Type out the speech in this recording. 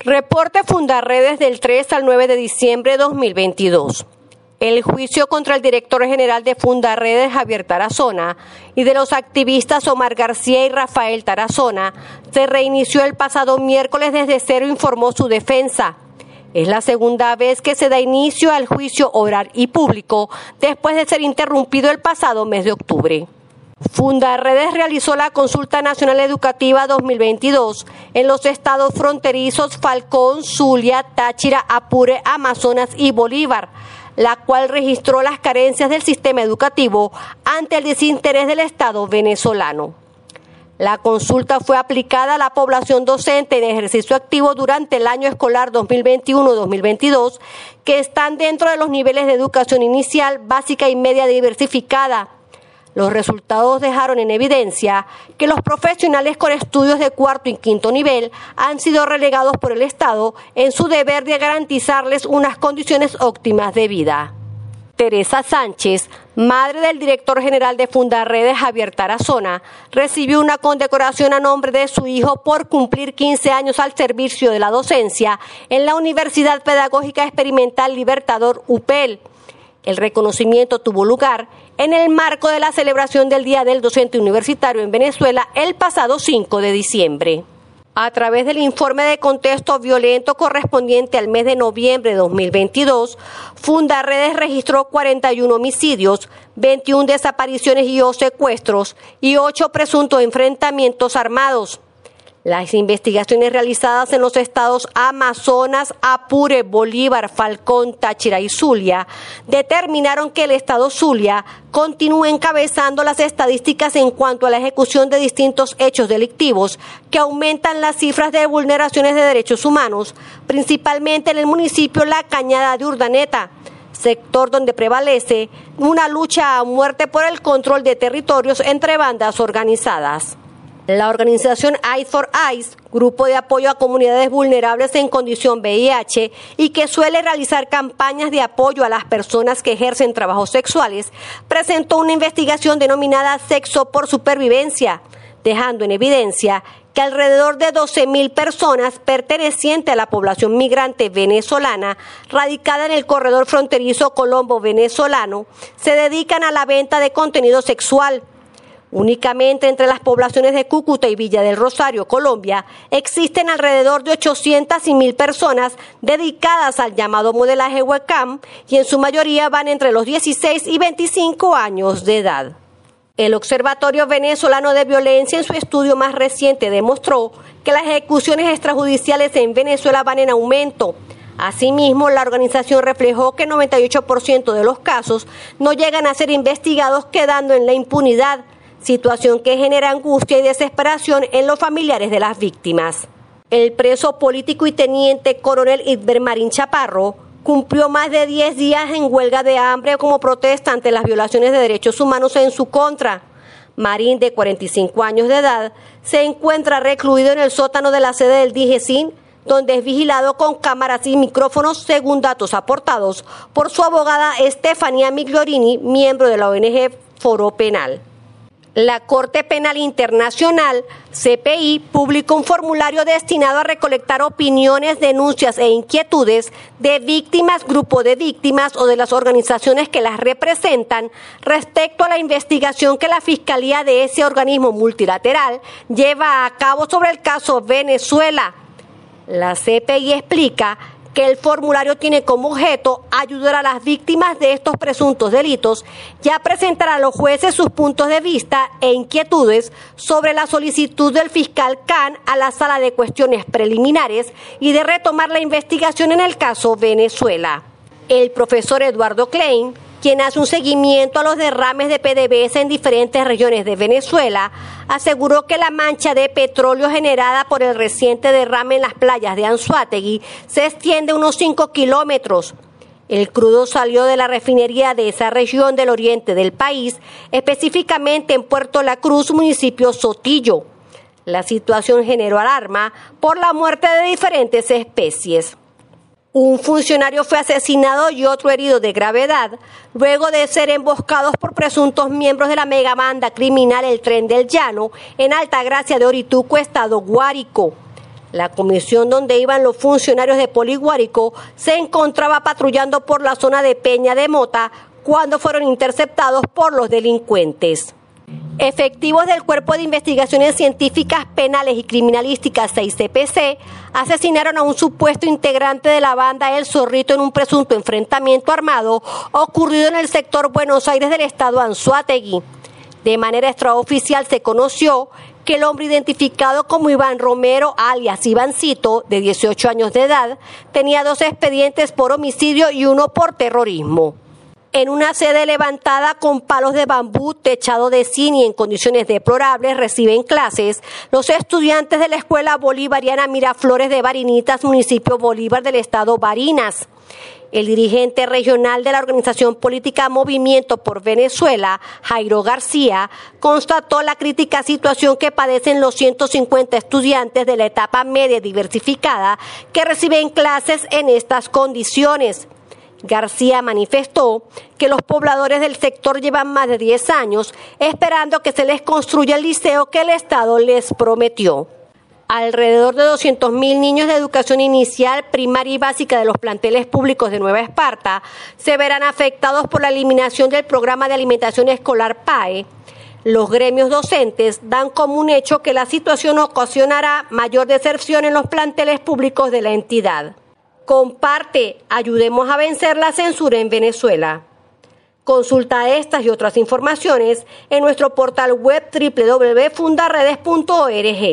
Reporte Fundarredes del 3 al 9 de diciembre de 2022. El juicio contra el director general de Fundarredes, Javier Tarazona, y de los activistas Omar García y Rafael Tarazona se reinició el pasado miércoles desde cero, informó su defensa. Es la segunda vez que se da inicio al juicio oral y público después de ser interrumpido el pasado mes de octubre. Fundarredes realizó la Consulta Nacional Educativa 2022 en los estados fronterizos Falcón, Zulia, Táchira, Apure, Amazonas y Bolívar, la cual registró las carencias del sistema educativo ante el desinterés del Estado venezolano. La consulta fue aplicada a la población docente en ejercicio activo durante el año escolar 2021-2022, que están dentro de los niveles de educación inicial, básica y media diversificada los resultados dejaron en evidencia que los profesionales con estudios de cuarto y quinto nivel han sido relegados por el Estado en su deber de garantizarles unas condiciones óptimas de vida. Teresa Sánchez, madre del director general de Fundarredes Javier Tarazona, recibió una condecoración a nombre de su hijo por cumplir 15 años al servicio de la docencia en la Universidad Pedagógica Experimental Libertador UPEL. El reconocimiento tuvo lugar en el marco de la celebración del Día del Docente Universitario en Venezuela el pasado 5 de diciembre. A través del informe de contexto violento correspondiente al mes de noviembre de 2022, Fundarredes registró 41 homicidios, 21 desapariciones y o secuestros y 8 presuntos enfrentamientos armados. Las investigaciones realizadas en los estados Amazonas, Apure, Bolívar, Falcón, Táchira y Zulia determinaron que el estado Zulia continúa encabezando las estadísticas en cuanto a la ejecución de distintos hechos delictivos que aumentan las cifras de vulneraciones de derechos humanos, principalmente en el municipio La Cañada de Urdaneta sector donde prevalece una lucha a muerte por el control de territorios entre bandas organizadas. La organización Eyes for Eyes, grupo de apoyo a comunidades vulnerables en condición VIH y que suele realizar campañas de apoyo a las personas que ejercen trabajos sexuales, presentó una investigación denominada Sexo por Supervivencia, dejando en evidencia que alrededor de 12.000 personas pertenecientes a la población migrante venezolana radicada en el corredor fronterizo colombo-venezolano se dedican a la venta de contenido sexual Únicamente entre las poblaciones de Cúcuta y Villa del Rosario, Colombia, existen alrededor de 800 y 1000 personas dedicadas al llamado modelaje webcam y en su mayoría van entre los 16 y 25 años de edad. El Observatorio Venezolano de Violencia en su estudio más reciente demostró que las ejecuciones extrajudiciales en Venezuela van en aumento. Asimismo, la organización reflejó que 98% de los casos no llegan a ser investigados quedando en la impunidad situación que genera angustia y desesperación en los familiares de las víctimas. El preso político y teniente coronel Idber Marín Chaparro cumplió más de 10 días en huelga de hambre como protesta ante las violaciones de derechos humanos en su contra. Marín, de 45 años de edad, se encuentra recluido en el sótano de la sede del DIGESIN, donde es vigilado con cámaras y micrófonos según datos aportados por su abogada Estefanía Migliorini, miembro de la ONG Foro Penal. La Corte Penal Internacional, CPI, publicó un formulario destinado a recolectar opiniones, denuncias e inquietudes de víctimas, grupo de víctimas o de las organizaciones que las representan respecto a la investigación que la Fiscalía de ese organismo multilateral lleva a cabo sobre el caso Venezuela. La CPI explica que el formulario tiene como objeto ayudar a las víctimas de estos presuntos delitos y a presentar a los jueces sus puntos de vista e inquietudes sobre la solicitud del fiscal Khan a la sala de cuestiones preliminares y de retomar la investigación en el caso Venezuela. El profesor Eduardo Klein quien hace un seguimiento a los derrames de PDVSA en diferentes regiones de Venezuela, aseguró que la mancha de petróleo generada por el reciente derrame en las playas de Anzuategui se extiende unos 5 kilómetros. El crudo salió de la refinería de esa región del oriente del país, específicamente en Puerto La Cruz, municipio Sotillo. La situación generó alarma por la muerte de diferentes especies. Un funcionario fue asesinado y otro herido de gravedad luego de ser emboscados por presuntos miembros de la megabanda criminal El Tren del Llano en Altagracia de Orituco, estado Guárico. La comisión donde iban los funcionarios de Poliguárico se encontraba patrullando por la zona de Peña de Mota cuando fueron interceptados por los delincuentes. Efectivos del Cuerpo de Investigaciones Científicas Penales y Criminalísticas 6CPC asesinaron a un supuesto integrante de la banda El Zorrito en un presunto enfrentamiento armado ocurrido en el sector Buenos Aires del estado Anzuategui. De manera extraoficial se conoció que el hombre identificado como Iván Romero, alias Ivancito, de 18 años de edad, tenía dos expedientes por homicidio y uno por terrorismo. En una sede levantada con palos de bambú, techado de zinc y en condiciones deplorables, reciben clases los estudiantes de la Escuela Bolivariana Miraflores de Barinitas, municipio Bolívar del estado Barinas. El dirigente regional de la organización política Movimiento por Venezuela, Jairo García, constató la crítica situación que padecen los 150 estudiantes de la etapa media diversificada que reciben clases en estas condiciones. García manifestó que los pobladores del sector llevan más de 10 años esperando que se les construya el liceo que el Estado les prometió. Alrededor de 200.000 niños de educación inicial, primaria y básica de los planteles públicos de Nueva Esparta se verán afectados por la eliminación del programa de alimentación escolar PAE. Los gremios docentes dan como un hecho que la situación ocasionará mayor deserción en los planteles públicos de la entidad. Comparte, ayudemos a vencer la censura en Venezuela. Consulta estas y otras informaciones en nuestro portal web www.fundaredes.org.